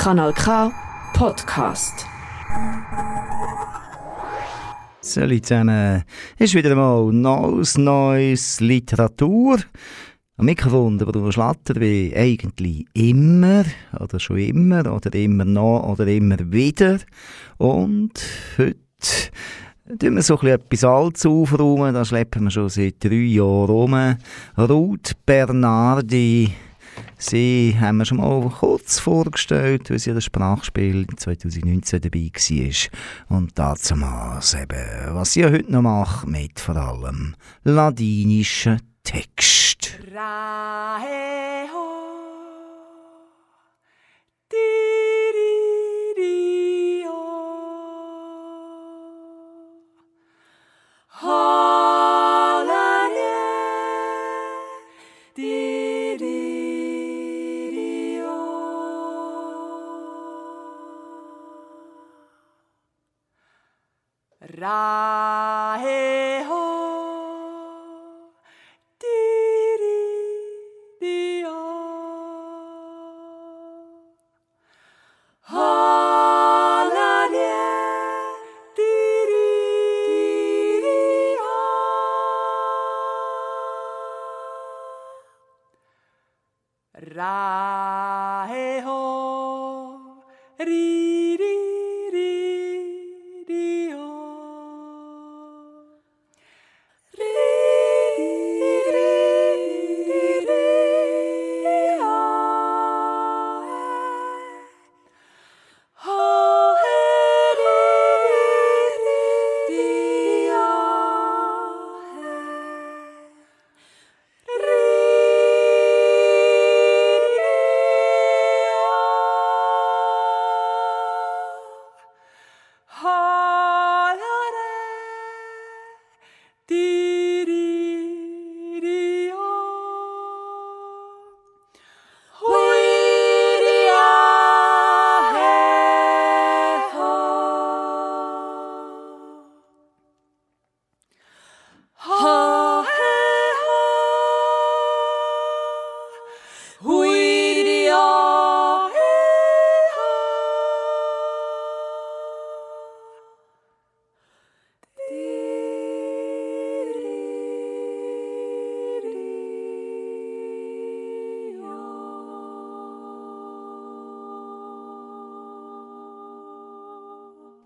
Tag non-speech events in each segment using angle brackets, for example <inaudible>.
Kanal K Podcast. Salut zusammen. Ist wieder mal neues, neues Literatur. Am Mikrofon der Bruder Schlatter wie eigentlich immer, oder schon immer, oder immer noch, oder immer wieder. Und heute tun wir so etwas Altes aufräumen, das schleppen wir schon seit drei Jahren rum. Ruth Bernardi, sie haben wir schon mal kurz vorgestellt, weil sie das Sprachspiel 2019 dabei war. Und dazu mal eben, was sie heute noch macht, mit vor allem ladinischen Text. Raeho, 啦。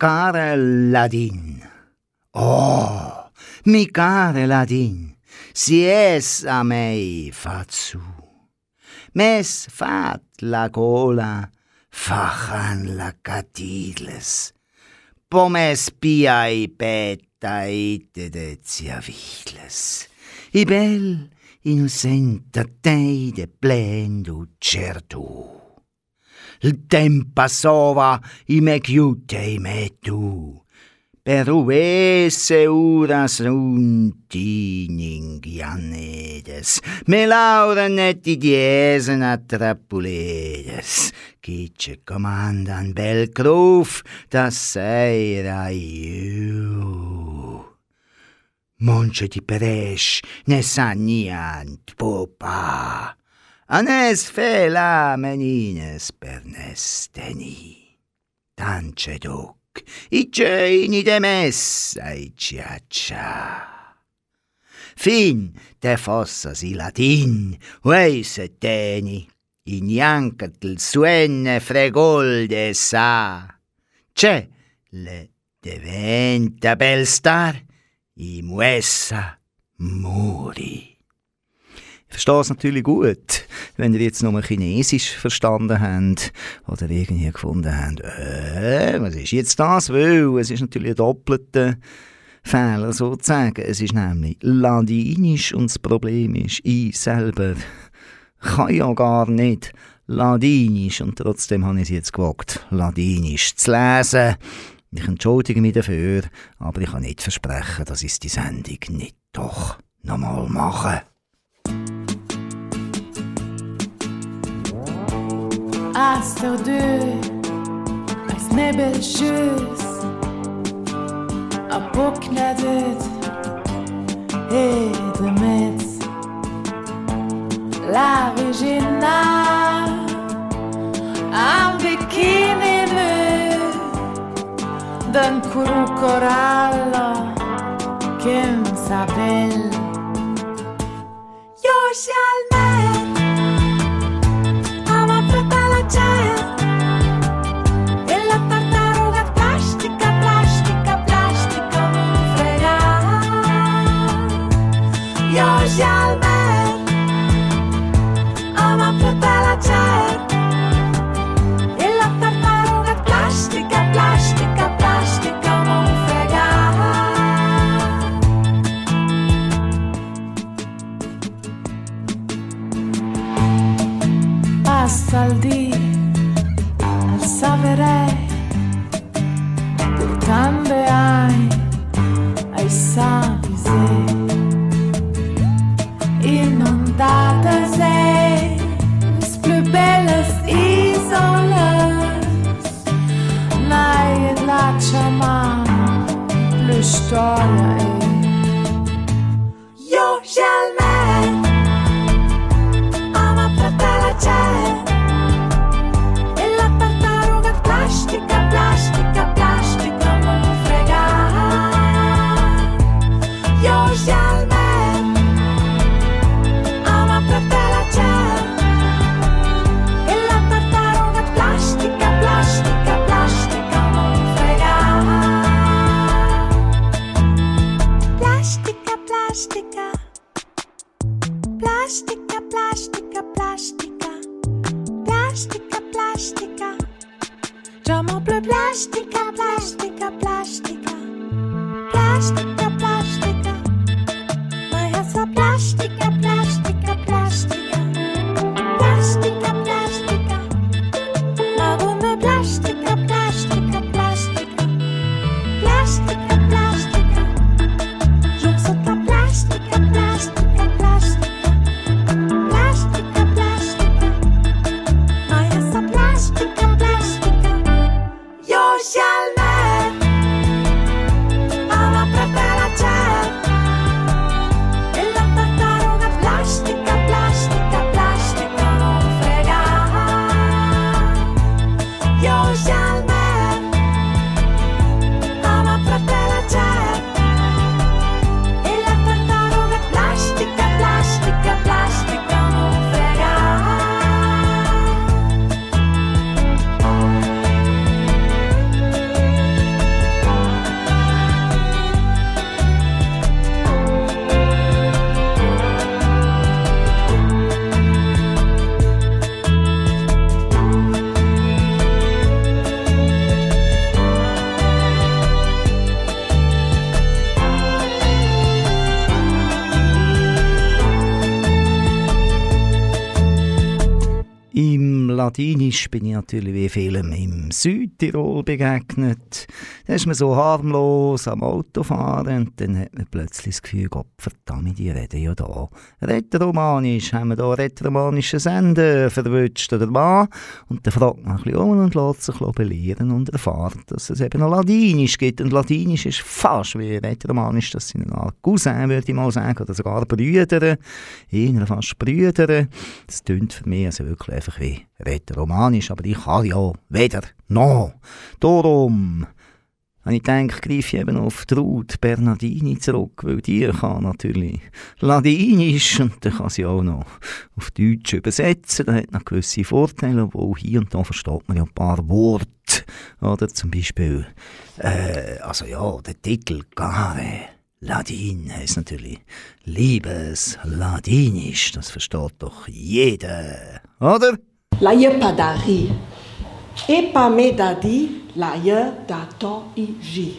Karel Ladin. Oh, mi care Ladin, siesa mei fatsu. Mes fat la cola, fahan la catiles, pomes piai petaite de ziaviles. Ibel innocenta teide plendu certu. il passava ime chiute ime tu per uvesse uras runtining ianedes, me lauren et idiesen attrapuledes, quice comandan bel cruf da seira iu. Monce ti peresh, ne saniant popa. Anes fe la menines per nes teni. Tance duc, i ceini de messa i ciaccia. Fin te fossas i latin, se teni, in iancat il suenne fregol de sa. C'è le deventa bel star, i muessa muri. Verstehe es natürlich gut, wenn ihr jetzt nur Chinesisch verstanden habt oder irgendwie gefunden habt, äh, was ist jetzt das? Weil es ist natürlich ein doppelter Fehler sozusagen. Es ist nämlich Ladinisch und das Problem ist, ich selber kann ja gar nicht Ladinisch und trotzdem habe ich es jetzt gewagt, Ladinisch zu lesen. Ich entschuldige mich dafür, aber ich kann nicht versprechen, dass ich die Sendung nicht doch nochmal mache. hast er du als nebelschüss abognadet Edemetz la regina am bikini nu d'un curu corallo s'appelle shall Io scialmet Ama prata la cer E la tartaruga plastica, plastica, plastica non frega. Il dì al ai starlight Ladinisch bin ich natürlich wie vielen im Südtirol begegnet. Da ist man so harmlos am Autofahren und dann hat man plötzlich das Gefühl, Gott verdammt, die reden ja da Rätoromanisch, haben wir da rätoromanische Sender verwünscht oder was? Und dann fragt man ein bisschen um und lässt sich belehren und erfahrt, dass es eben noch Ladinisch gibt. Und Ladinisch ist fast wie Rätoromanisch, das sind eine Art Cousin, würde ich mal sagen, oder sogar Brüder, eher fast Brüder. Das tönt für mich also wirklich einfach wie Rätoromanisch, aber ich kann ja weder noch. Darum habe ich gedacht, greife ich eben auf Ruth Bernardini zurück, weil die kann natürlich Ladinisch und dann kann sie auch noch auf Deutsch übersetzen. Das hat noch gewisse Vorteile, obwohl hier und da versteht man ja ein paar Worte. Oder zum Beispiel, äh, also ja, der Titel Gare Ladin heißt natürlich Liebes Ladinisch. Das versteht doch jeder, oder? Laie padari. Epa me dadi laie dato igi.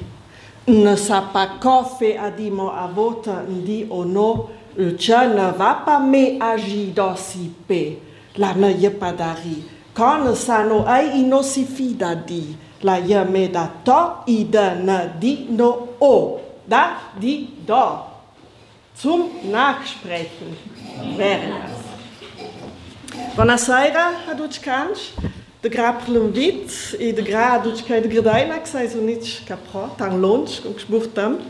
Ne sa pas coffee adimo a vota ndi ono, le tia ne va pas me agi dosi pe. La ne ye padari. Quand ne sa no ai ino si fida di. La ye me dato ida ne di no o. Da di do. Zum Nachsprechen. Wäre das. Buonasera a tutti cans. De grappelum vit e de gra a tutti cai de gradaina que sei so nicht capro, tang lunch und gespucht damp.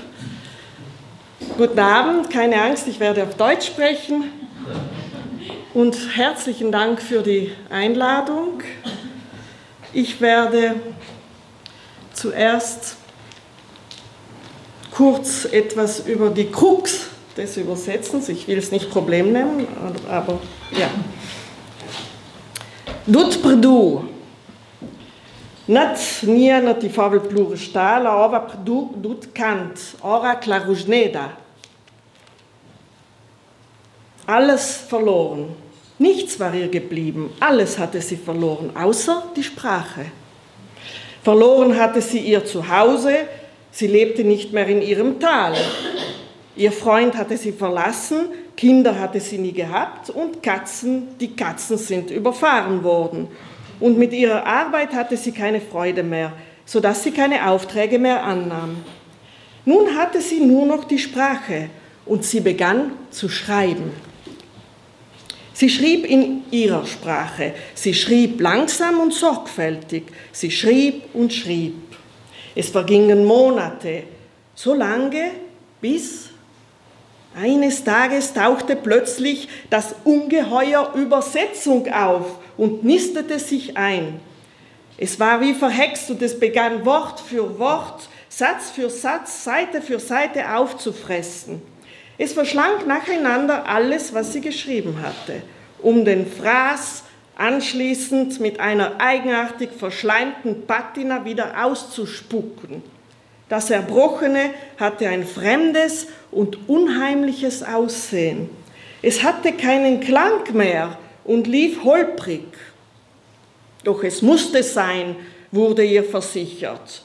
Guten Abend, keine Angst, ich werde auf Deutsch sprechen. Und herzlichen Dank für die Einladung. Ich werde zuerst kurz etwas über die Krux des Übersetzens. Ich will es nicht Problem nennen, aber ja. Dut Perdu. Nicht nie na ti favel plure stala, aber Perdu dut Kant, ora clarusneda. Alles verloren. Nichts war ihr geblieben. Alles hatte sie verloren, außer die Sprache. Verloren hatte sie ihr Zuhause. Sie lebte nicht mehr in ihrem Tal. Ihr Freund hatte sie verlassen, Kinder hatte sie nie gehabt und Katzen, die Katzen sind überfahren worden. Und mit ihrer Arbeit hatte sie keine Freude mehr, sodass sie keine Aufträge mehr annahm. Nun hatte sie nur noch die Sprache und sie begann zu schreiben. Sie schrieb in ihrer Sprache, sie schrieb langsam und sorgfältig, sie schrieb und schrieb. Es vergingen Monate, so lange, bis eines Tages tauchte plötzlich das Ungeheuer Übersetzung auf und nistete sich ein. Es war wie verhext und es begann Wort für Wort, Satz für Satz, Seite für Seite aufzufressen. Es verschlang nacheinander alles, was sie geschrieben hatte, um den Fraß anschließend mit einer eigenartig verschleimten Patina wieder auszuspucken. Das Erbrochene hatte ein fremdes und unheimliches Aussehen. Es hatte keinen Klang mehr und lief holprig. Doch es musste sein, wurde ihr versichert.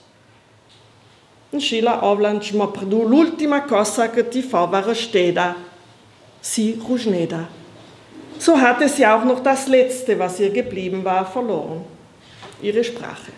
Sheila Avlanch ma perdu l'ultima cosa che ti favara steda, si rusneda. So hatte sie auch noch das Letzte, was ihr geblieben war, verloren. Ihre Sprache.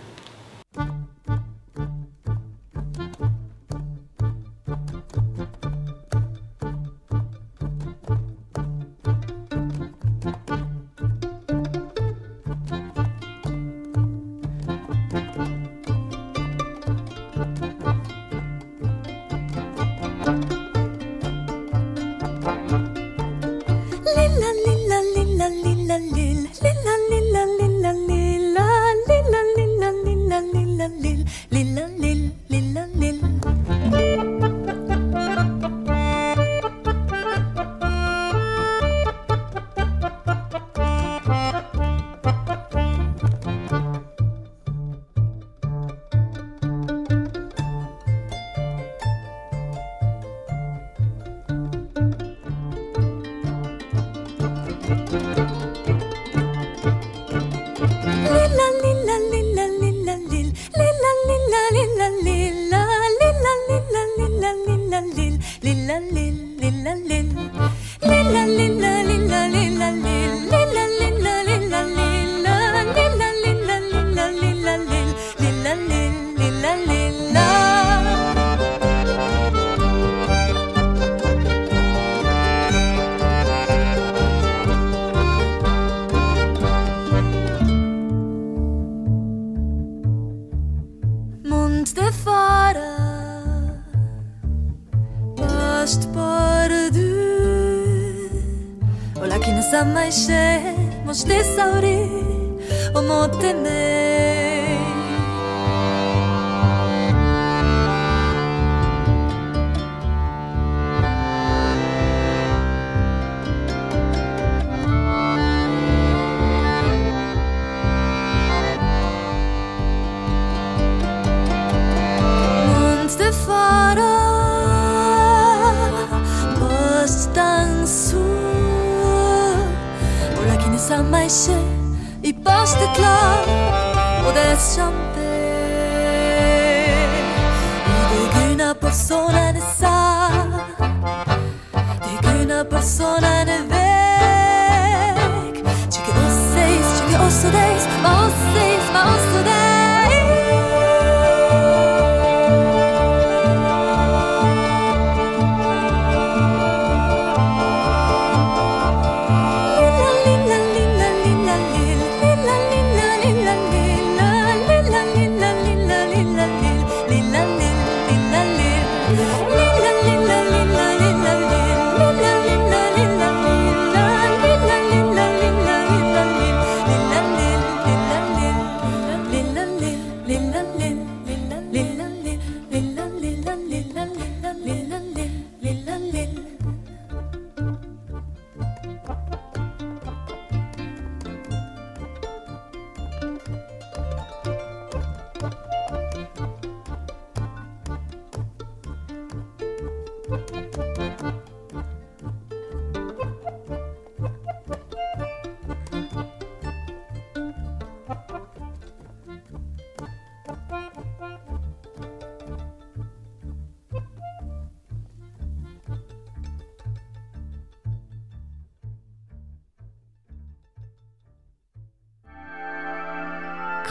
もしてさおり思ってね。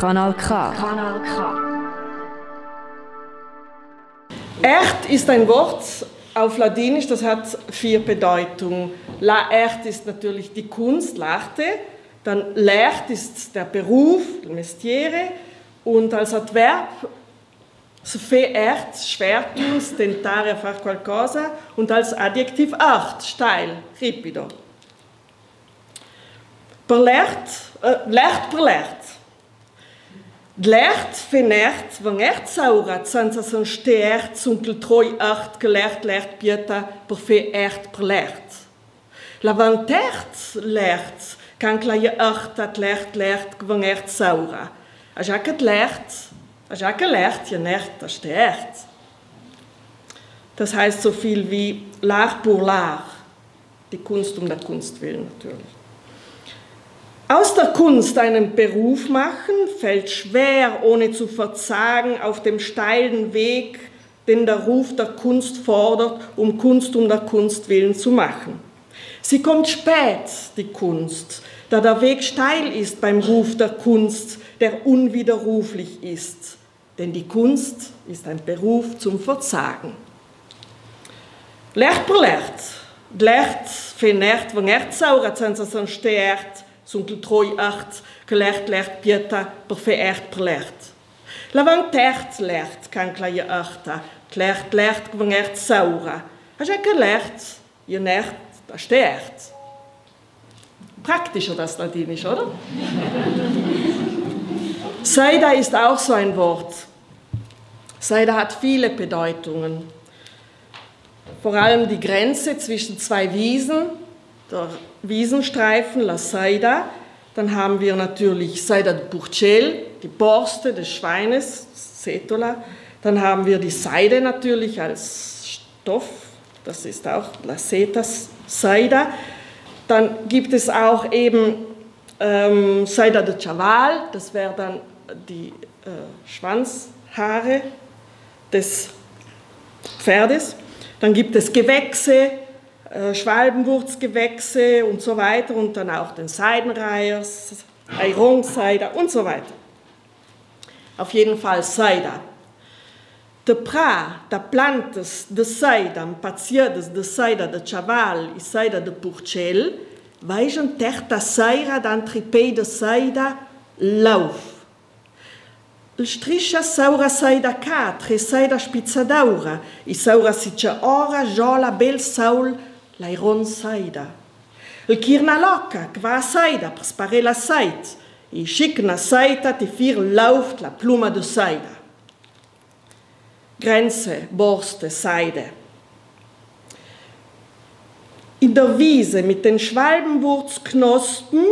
Kanal K. Kanal K. Echt ist ein Wort, auf Ladinisch, das hat vier Bedeutungen. La Ert ist natürlich die Kunst, l'arte. Dann Lert ist der Beruf, il mestiere. Und als Adverb se fait ert, schwer tun, stentare far qualcosa. Und als Adjektiv art, steil, ripido. Per lert, äh, lert per lert. Lert fenert, wenn ert saurat, senza son steert, zunkel troi art, gelert, lert pieta, per fe ert per lert. Lavantert lert, kan klaje art, dat lert, lert, wenn ert saura. Als ik het lert, als ik gelehrt, je nert, das steert. Das heißt so viel wie l'art pour l'art, die Kunst um der Kunst willen natürlich. Aus der Kunst einen Beruf machen fällt schwer, ohne zu verzagen, auf dem steilen Weg, den der Ruf der Kunst fordert, um Kunst um der Kunst willen zu machen. Sie kommt spät, die Kunst, da der Weg steil ist beim Ruf der Kunst, der unwiderruflich ist. Denn die Kunst ist ein Beruf zum Verzagen. Lert per lert, lert fenert, wenn er zaurat, senza son steert, Sunkel troi art, gelert lert pieta, per veert per lert. Lavantert lert, kan klaje arta, klert lert, gwangert saura. Als ik gelert, je nert, da steert. Praktischer das Ladinisch, oder? <laughs> Seida ist auch so ein Wort. Seida hat viele Bedeutungen. Vor allem die Grenze zwischen zwei Wiesen, der Wiesenstreifen, La Seida. Dann haben wir natürlich Seida de Purcell, die Borste des Schweines, Setola. Dann haben wir die Seide natürlich als Stoff, das ist auch La Seta Seida. Dann gibt es auch eben ähm, Seida de Chaval, das wäre dann die äh, Schwanzhaare des Pferdes. Dann gibt es Gewächse, Schwalbenwurzgewächse und so weiter und dann auch den Seidenreiher, Aironseider und so weiter. Auf jeden Fall Seida. De pra, da plantas de seida, paciadas de seida de chaval e seida de purcell, vejam terta seira d'antripei de seida lauf. Il striscia saura seida catre, seida spizzadaura, e saura siccia ora jola bel saul l'airon seida. Il kirna loca, qua seida, per spare la seit, e schicna seita ti fir lauft la pluma de seida. Grenze, Borste, Seide. In der Wiese mit den Schwalbenwurzknospen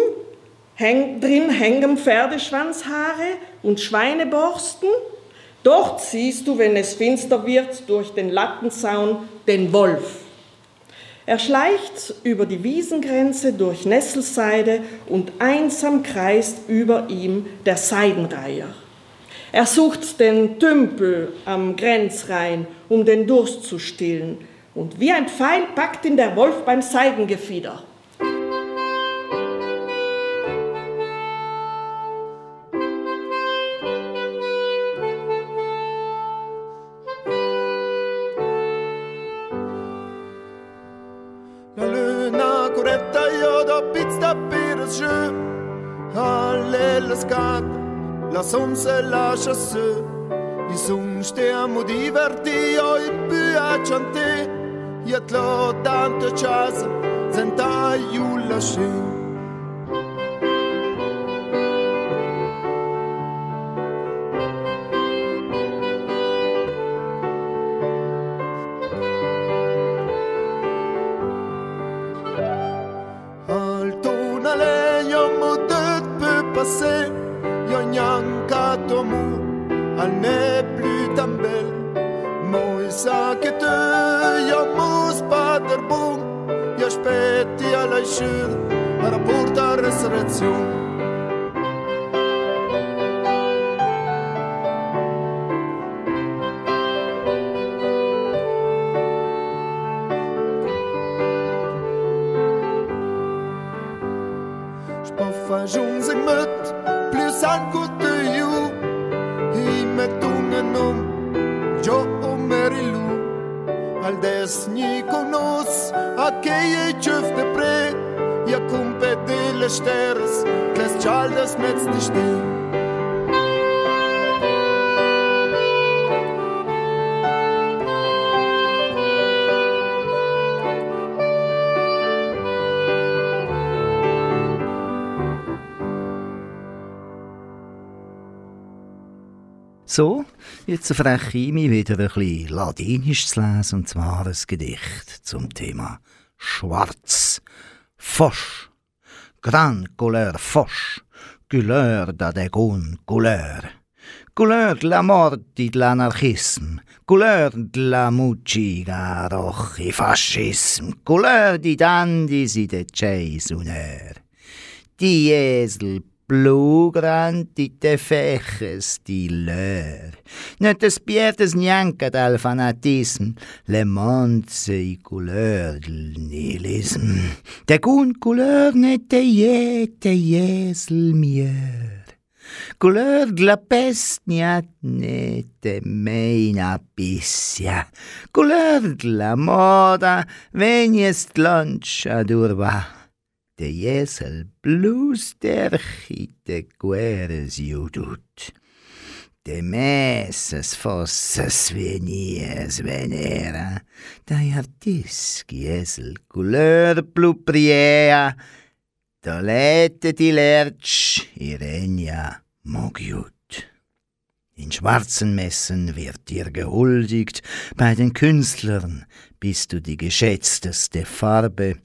häng, drin hängen Pferdeschwanzhaare und Schweineborsten. Dort siehst du, wenn es finster wird, durch den Lattenzaun den Wolf. Er schleicht über die Wiesengrenze durch Nesselseide und einsam kreist über ihm der Seidenreiher. Er sucht den Tümpel am Grenzrhein, um den Durst zu stillen, und wie ein Pfeil packt ihn der Wolf beim Seidengefieder. chasseux. Ils ont jeté un mot diverti, oh, ils pu à chanter. Y'a de l'eau dans te chasse, zentaille ou lâcher. So, jetzt verreche ich mich wieder ein bisschen Ladinisch zu lesen, und zwar ein Gedicht zum Thema Schwarz. Fosch. Gran couleur fosch. Couleur da degon couleur. Couleur de la morte de l'anarchisme. Couleur de la mucciga rochi fascisme. Couleur di dandis i de chase uneur. Die Esel blu grandite feches di leur. Ne te spiertes neanche dal fanatisme, le monze i couleur nihilisme. De cun couleur ne te je te jesel mieux. Couleur de la peste niat ne te meina pissia. Couleur de la moda veniest lunch ad de jesel blus derchite gueres judut. De messes fosses venies venera, dai artisk jesel couleur blu priea, dolete di lerch irenia mogiut. In schwarzen Messen wird dir gehuldigt, bei den Künstlern bist du die geschätzteste Farbe,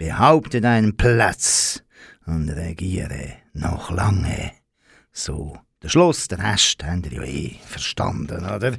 behaupte deinen Platz und regiere noch lange. So, der Schluss, der Rest habt ihr ja eh verstanden, oder?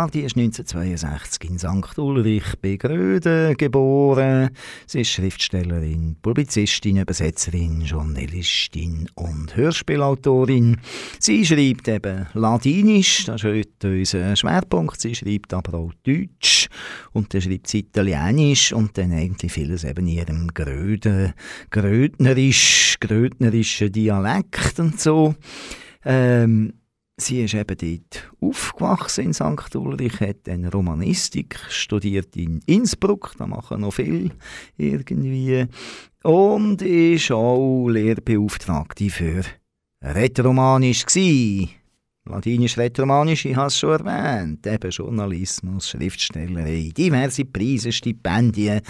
Bernardi ist 1962 in St. Ulrich bei Gröden geboren. Sie ist Schriftstellerin, Publizistin, Übersetzerin, Journalistin und Hörspielautorin. Sie schreibt eben Ladinisch, das ist heute unser Schwerpunkt. Sie schreibt aber auch Deutsch und dann schreibt sie Italienisch und dann eigentlich vieles eben in ihrem Gröden, Grödnerisch, Grödnerischen Dialekt und so. Ähm, Sie ist eben dort aufgewachsen in St. Ulrich, hat dann Romanistik studiert in Innsbruck, da machen noch viel irgendwie, und ist auch Lehrbeauftragte für Rätoromanisch gsi. Ladinisch, Rätoromanisch, ich habe es schon erwähnt, eben Journalismus, Schriftstellerei, diverse Preise, Stipendien,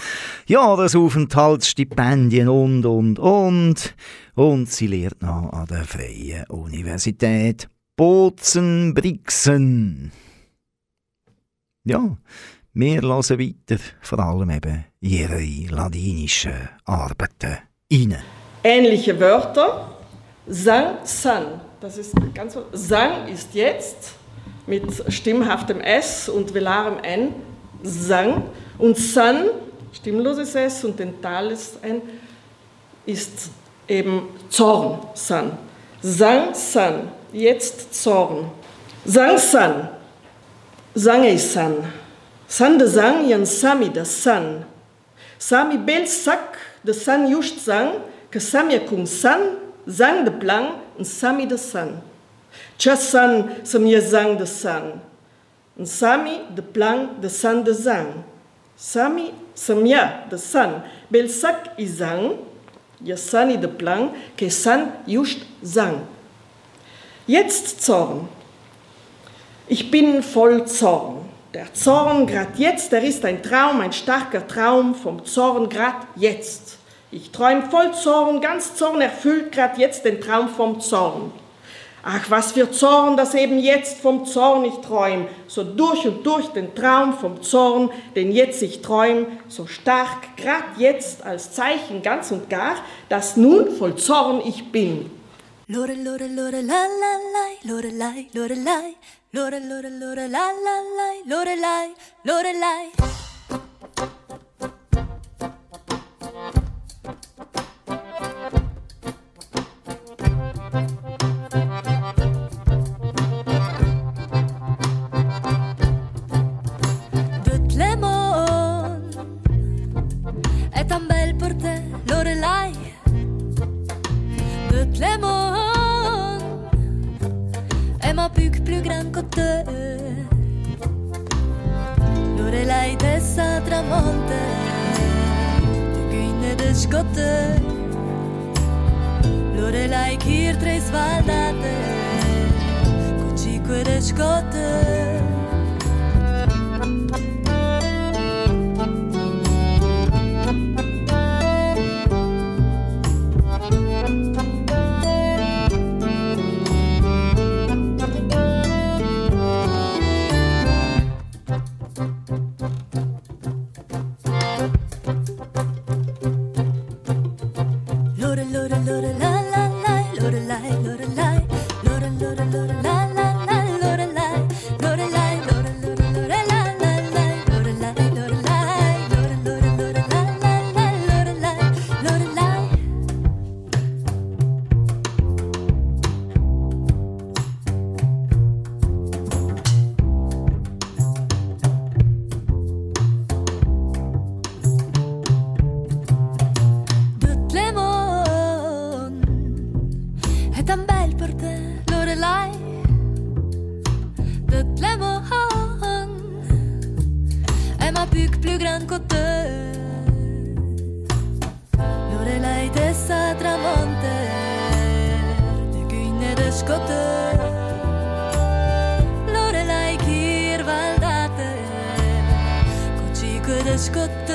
Jahresaufenthaltsstipendien und, und, und. Und sie lehrt noch an der Freien Universität Bozen, Brixen. Ja, wir hören weiter, vor allem eben ihre ladinischen Arbeiten rein. Ähnliche Wörter. Sang, san. Das ist ganz so. Sang ist jetzt mit stimmhaftem S und velarem N. Sang. Und san, stimmloses S und dentales N, ist eben Zorn, san. Sang, san. Jetzt Zorn. Sang, san. Sange san. San de sang, jan sami de san. Sami bel sak, de san just sang, que samia kung san, sang de plan, en sami de san. Tja san, sam je sang de san. En sami de plan de san de sang. Sami sam ja de san. Bel sak i sang, sani de plan, que san just sang. Jetzt Zorn. Ich bin voll Zorn. Der Zorn grad jetzt, der ist ein Traum, ein starker Traum vom Zorn grad jetzt. Ich träum voll Zorn, ganz Zorn erfüllt grad jetzt den Traum vom Zorn. Ach, was für Zorn, dass eben jetzt vom Zorn ich träum, so durch und durch den Traum vom Zorn, den jetzt ich träum, so stark grad jetzt als Zeichen ganz und gar, dass nun voll Zorn ich bin. Lore, lore, lore, la, la, la, lore, lai, lore, lai, lore, lore, lore, la, la, la, lore, lai, Buc plus grande qu'auteur. Lorelai de Satramonter, de Guine de Scotter. Lorelai Kirvaldate, Cocico de Scotter.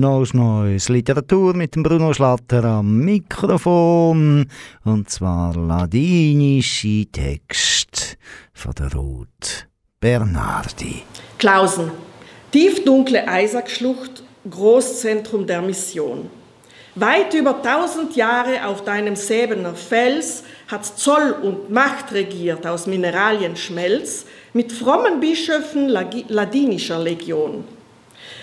Neues Neues Literatur mit dem Bruno Schlatter am Mikrofon. Und zwar ladinische Text von der Ruth Bernardi. Klausen. Tiefdunkle Eisackschlucht, Großzentrum der Mission. Weit über tausend Jahre auf deinem Säbener Fels hat Zoll und Macht regiert aus Mineralienschmelz mit frommen Bischöfen ladinischer Legion.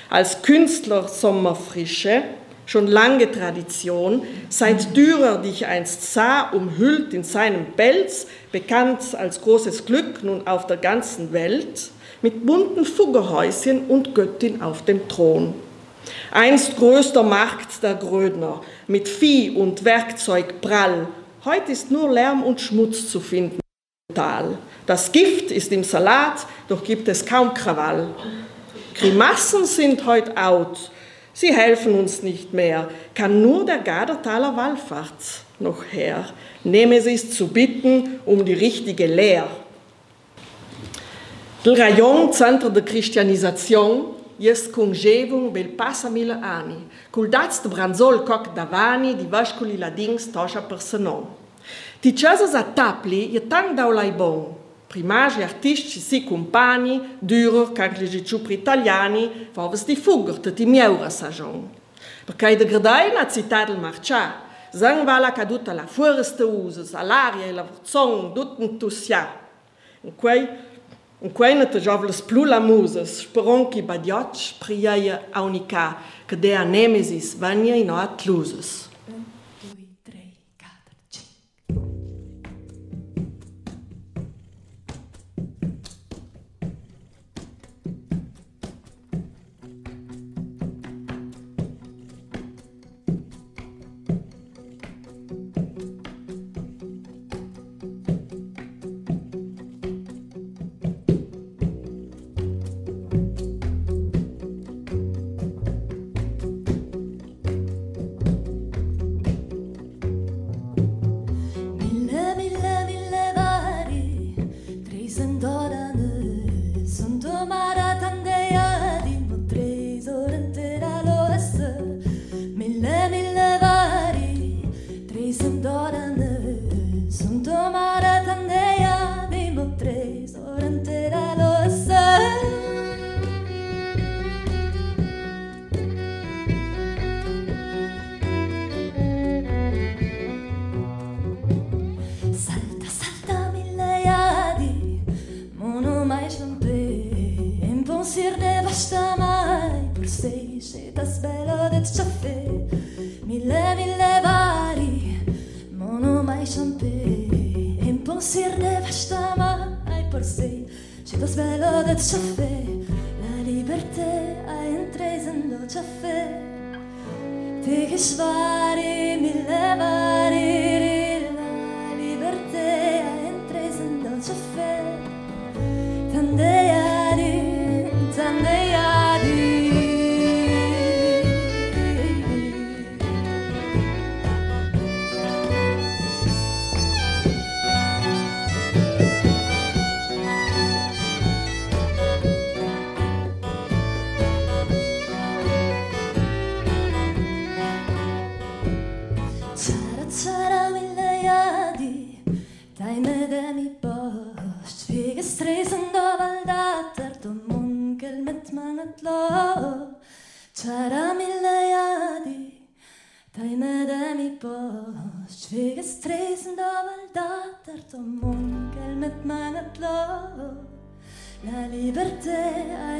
Als Künstler Sommerfrische, schon lange Tradition, seit Dürer dich einst sah, umhüllt in seinem Pelz, bekannt als großes Glück nun auf der ganzen Welt, mit bunten Fuggerhäuschen und Göttin auf dem Thron. Einst größter Markt der Grödner, mit Vieh und Werkzeug prall, heute ist nur Lärm und Schmutz zu finden. Das Gift ist im Salat, doch gibt es kaum Krawall. Grimassen sind heut out, sie helfen uns nicht mehr, kann nur der Gadertaler Wallfahrt noch her. Nehme sie es zu bitten um die richtige Lehr. Il rajon centro de cristianizzazione jest congevum bel passa mille anni, cul de branzol coc davani di vasculi ladins toscia per senon. Ti chasas a tapli je tang daulai bon, primagi artistici si compagni, Dürer, cancligi ciupri italiani, faves di fugger, ti mieura sagion. Perché de gradai na città del marcià, zang vala caduta la foresta usas, all'aria e la zong, dut entusia. In quei in quei ne te jovles plu la musas, speron ki badiotch priaia aunica, che dea nemesis vania in oat lusas. Valdater, du munkel mit manget lo. La liberté a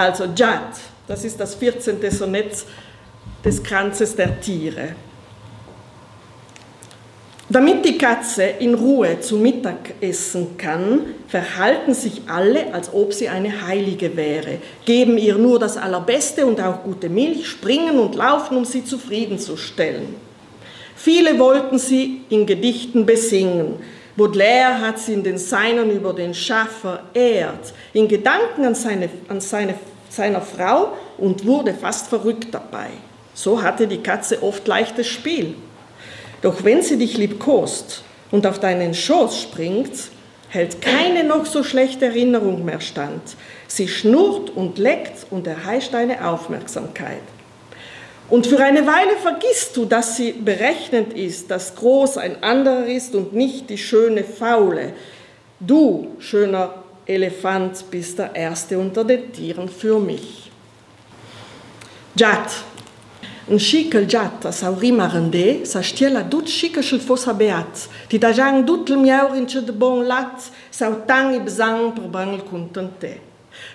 Also Jad, das ist das 14. Sonett des Kranzes der Tiere. Damit die Katze in Ruhe zu Mittag essen kann, verhalten sich alle, als ob sie eine Heilige wäre, geben ihr nur das Allerbeste und auch gute Milch, springen und laufen, um sie zufriedenzustellen. Viele wollten sie in Gedichten besingen. Baudelaire hat sie in den Seinen über den Schaf verehrt, in Gedanken an, seine, an seine, seiner Frau und wurde fast verrückt dabei. So hatte die Katze oft leichtes Spiel. Doch wenn sie dich liebkost und auf deinen Schoß springt, hält keine noch so schlechte Erinnerung mehr stand. Sie schnurrt und leckt und erheischt deine Aufmerksamkeit. Und für eine Weile vergisst du, dass sie berechnend ist, dass groß ein anderer ist und nicht die schöne Faule. Du, schöner Elefant bist der Erste unter den Tieren für mich. Jat. În șicăl geata sau rima rândé, să știe la dut șică și-l fost abeat. Ti da jang dut l miaur în ce bon lat, sau tang ibzang per banul cuntente.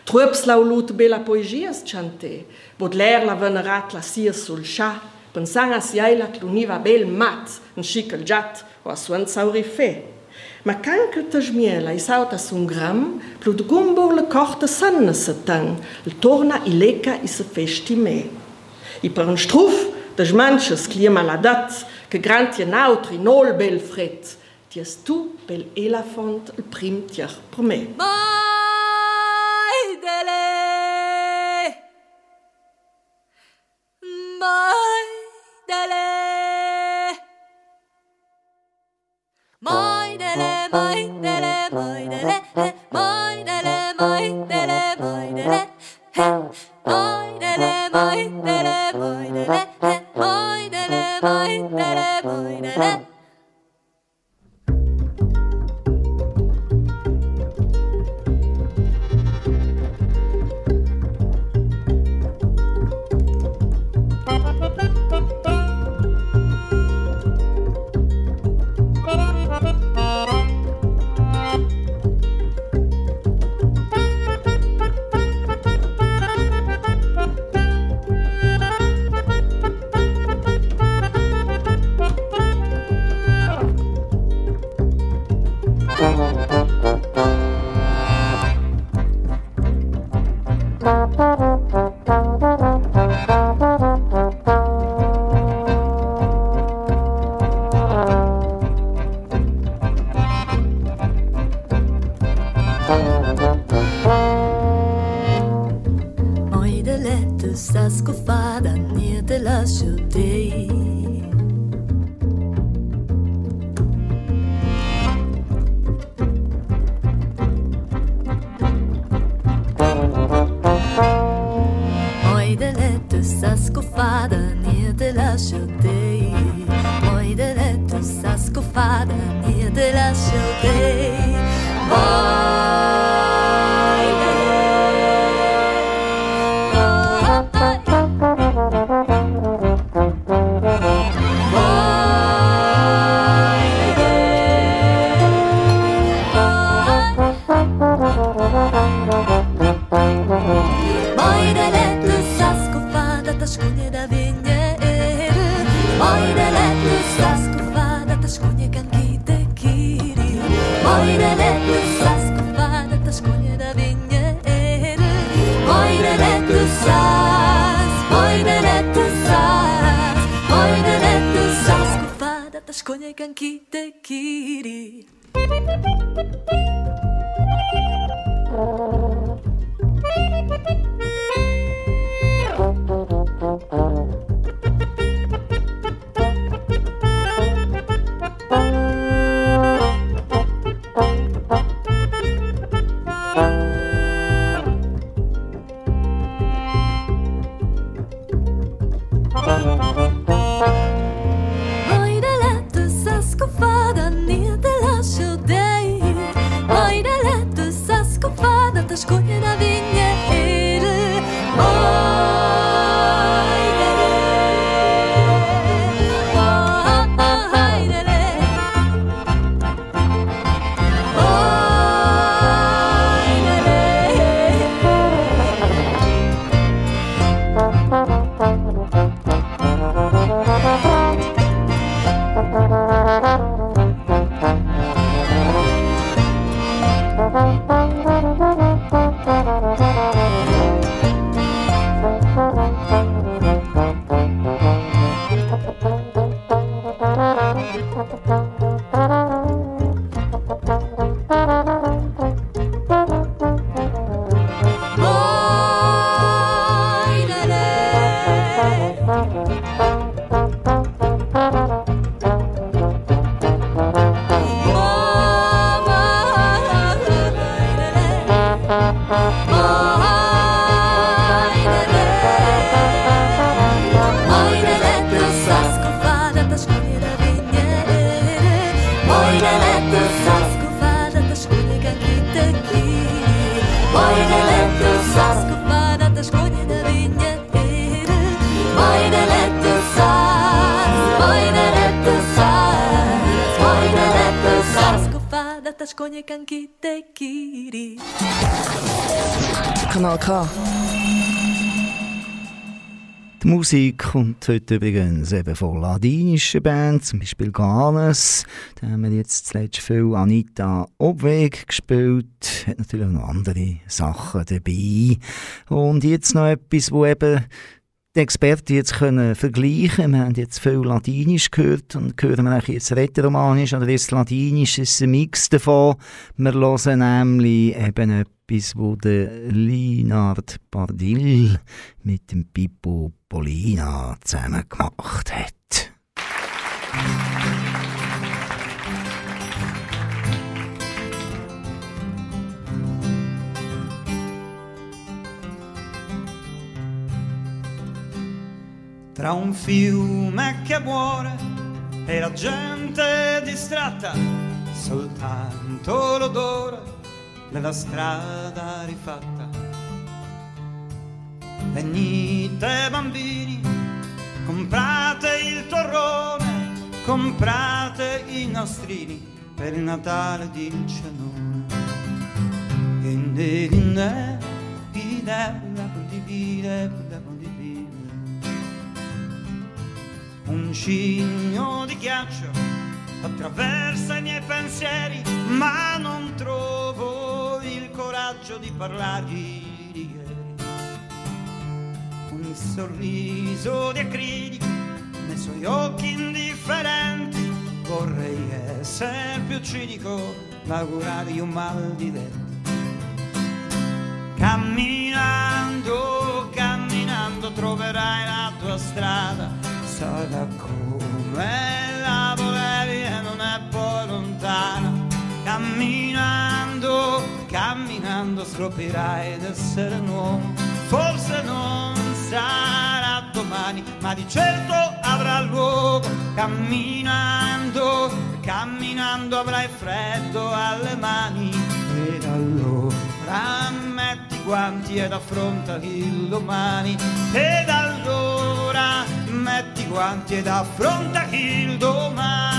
Trăps la ulut be la poezie chante, Baudelaire la venerat la sirsul șa, pensang as iai la cluniva bel mat, un șicăl geat, o asuant sau rife. Fe. Ma canca ta smiela i sauta sun gram, plut gumbur le corte sanna se tang, il torna i leca i se festi me. I per un struf, de manches clima la dat, che grantie nautri nol bel fret, ties tu bel elefant il prim tier per me. Mai dele Bye. 私こにゃかんきてきり Thank you. Kanal K. Die Musik kommt heute übrigens eben von ladinischen Bands, zum Beispiel Ganes. Da haben wir jetzt zuletzt viel Anita Obweg gespielt. Hat natürlich auch noch andere Sachen dabei. Und jetzt noch etwas, wo eben die Experten jetzt können vergleichen Wir haben jetzt viel Ladinisch gehört und hören wir eigentlich jetzt Rätoromanisch oder ist Ladinisch ist ein Mix davon. Wir hören nämlich eben etwas, wo der Linard Bardil mit dem Pippo Polina zusammen gemacht hat. Tra un fiume che muore e la gente distratta, soltanto l'odore della strada rifatta. Venite bambini, comprate il torrone, comprate i nastrini per il Natale di Cenone. Inde, inde, ide, ide, ide, Un cigno di ghiaccio attraversa i miei pensieri, ma non trovo il coraggio di parlargli di ieri. Un sorriso di acrilico nei suoi occhi indifferenti, vorrei essere più cinico, ma augurargli un mal di denti. Camminando, camminando troverai la tua strada, sarà come la volevi e non è poi lontana. Camminando, camminando scoprirai d'essere un uomo, forse non sarà domani, ma di certo avrà luogo. Camminando, camminando avrai freddo alle mani ed allora metti guanti ed affronta il domani ed allora metti guanti ed affronta il domani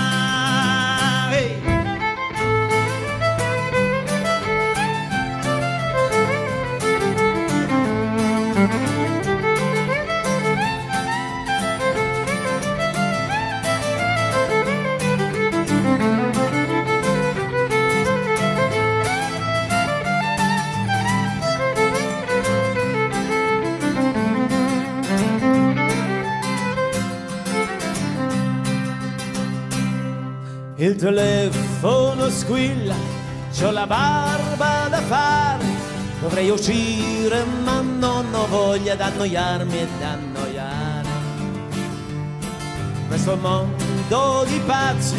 Il telefono squilla, c'ho la barba da fare, dovrei uscire ma non ho voglia d'annoiarmi e d'annoiare. Questo mondo di pazzi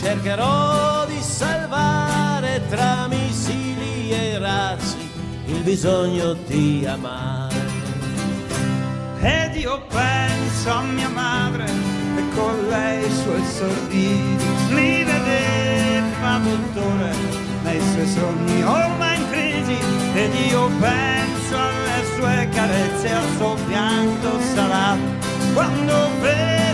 cercherò di salvare tra missili e razzi il bisogno di amare. Ed io penso a mia madre con lei i suoi sorrisi. Mi vedeva dottore nei suoi sogni ormai in crisi. Ed io penso alle sue carezze al suo pianto salato quando venne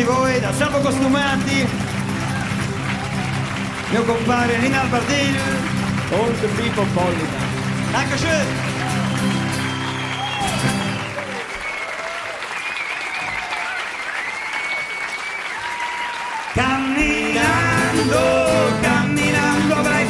tutti voi, da Salvo Costumati, mio compare Nina Albardil und Pippo Pollina. Dankeschön! Camminando, camminando avrai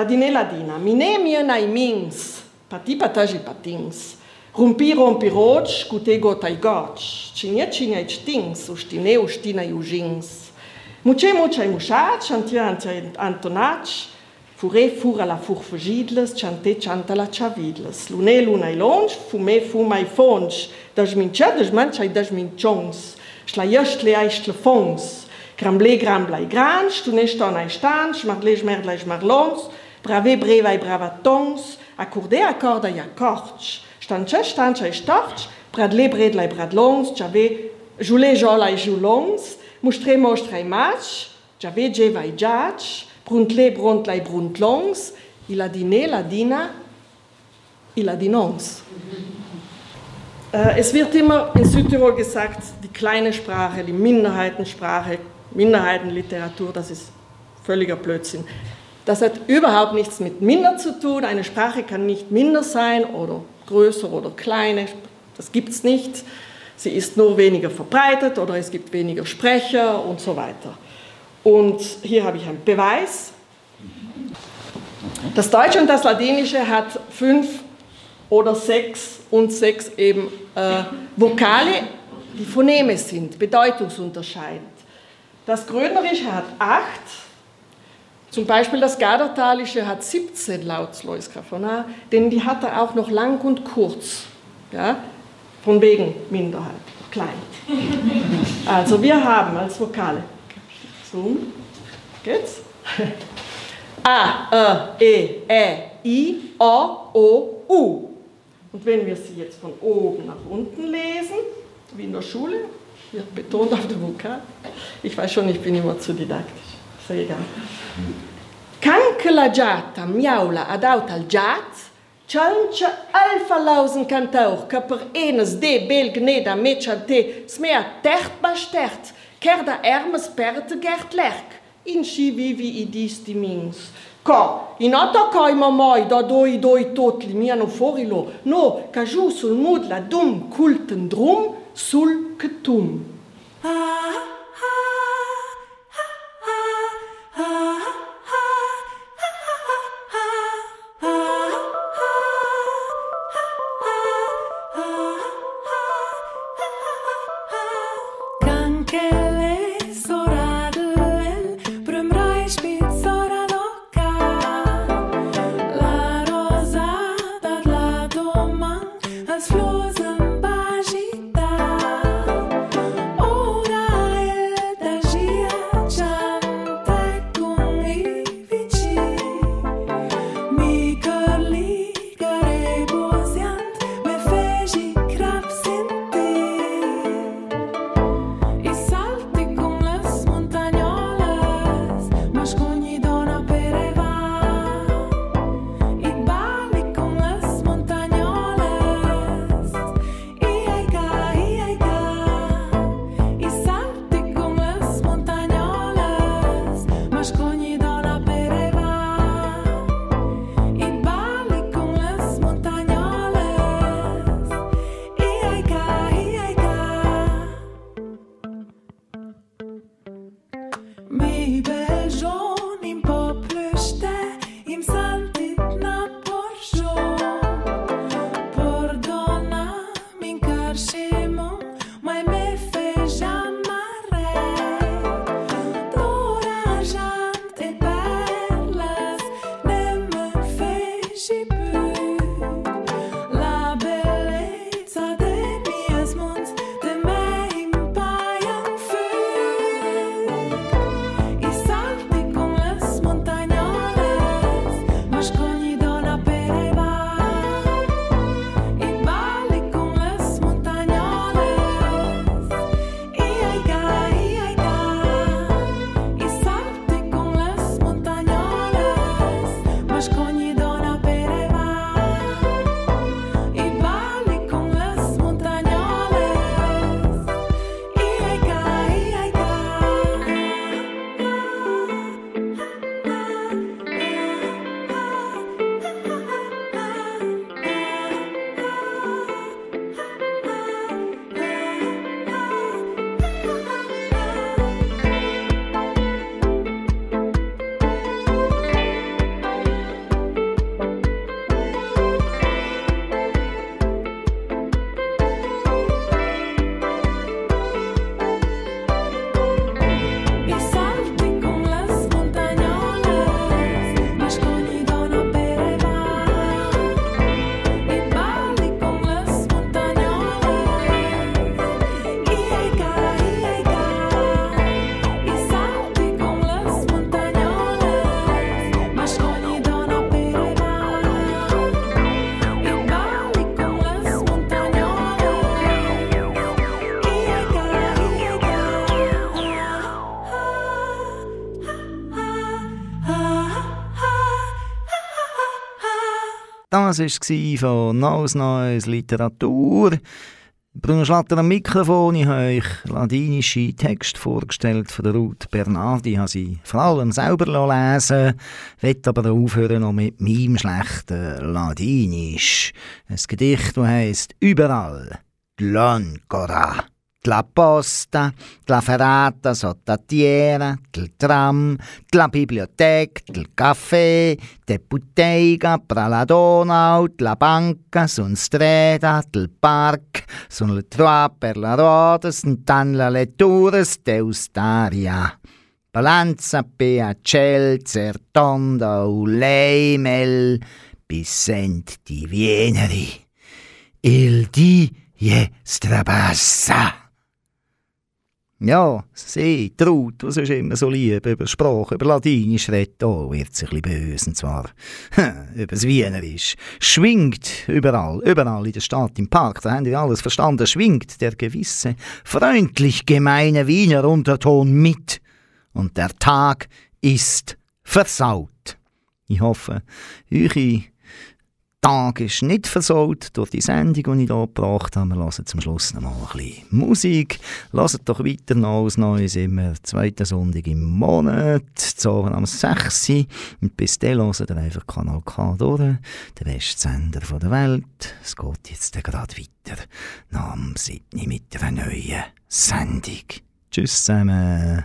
Ladine ladina, mine mienai mins, pati pataji patins, rumpi rompi roci, cutego tai goci, cinia cinia tins, uștine uștina iujins. Muce muce mușaci, antia antia antonaci, fure fura la furfugidles, ciante cianta la ciavidles, lune luna i longe, fume fuma i fonge, dasmincia dasmancia și dasmincions, șlaiașt le ai ștlefons, Gramble, gramble, grange, tu ne stan ai stange, marle, merle, marlons, schmerlai schmarlons, brave brevai bravatons, accorde accorda i accords. Stanche stancha i storch, bradle bredlai bradlons, jave jule jolai julons, mustre mostrai match, jave jevai judge, bruntle bruntlai bruntlons, il a dine la dina, il a dinons. Äh, Es wird immer in Südtirol gesagt, die kleine Sprache, die Minderheitensprache, Minderheitenliteratur, das ist völliger Blödsinn. Das hat überhaupt nichts mit minder zu tun. Eine Sprache kann nicht minder sein oder größer oder kleiner. Das gibt es nicht. Sie ist nur weniger verbreitet oder es gibt weniger Sprecher und so weiter. Und hier habe ich einen Beweis. Das Deutsche und das Ladinische hat fünf oder sechs und sechs eben äh, Vokale, die Phoneme sind, bedeutungsunterscheidend. Das Grönerische hat acht, zum Beispiel das Gadertalische hat 17 Lautsloiskafona, denn die hat er auch noch lang und kurz, ja, von wegen Minderheit. klein. <laughs> Also wir haben als Vokale so, geht's? A, E, E, Ä, I, O, O, U. Und wenn wir sie jetzt von oben nach unten lesen, wie in der Schule, wird betont auf dem Vokal. Ich weiß schon, ich bin immer zu didaktisch. صعيدا كان كلاجات مياولا أداوت الجات Čanče alfa lausen kantaur, ki per enes de bel gneda mečan te smeja tert baš tert, ker da ermes perte gert lerk. In si vivi idisti mings. Ko, in oto kojmo moj, da doj doj totli mi ano forilo, no, kažu sul mudla dum kulten drum, sul ketum. Ah, ah. Ah. Das war von Neues Neues Literatur. Bruno Schlatter am Mikrofon. Ich habe euch ladinische Texte vorgestellt von Ruth Bernardi. Ich habe sie vor allem selber lesen will aber aufhören noch mit meinem schlechten Ladinisch. Ein Gedicht, das heisst «Überall». L'Ancora. La posta, la ferrata sottatiera, il tram, la biblioteca, il caffè, de bottega, pra la Donau, la banca, sun strada, il park, sun le trois per la roda, sun tan la lettura, steustaria. Balanza pea cel, certonda, uleimel, bisent di Vieneri. Il di je strabassa. Ja, sie, Traut, die sonst immer so lieb über Sprache, über Ladinisch redet, oh, wird sich ein bisschen böse, und zwar <laughs> über das Wienerisch. Schwingt überall, überall in der Stadt, im Park, da haben wir alles verstanden, schwingt der gewisse, freundlich gemeine Wiener Unterton mit. Und der Tag ist versaut. Ich hoffe, eure Tag ist nicht versaut durch die Sendung, die ich hier gebracht habe. Wir hören zum Schluss noch mal ein bisschen Musik. Lasst doch weiter noch als Neues immer zweiten Sonntag im Monat, so am 6. Und bis dann hört ihr einfach Kanal K durch, der beste Sender der Welt. Es geht jetzt gerade weiter nach dem Sydney mit einer neuen Sendung. Tschüss zusammen.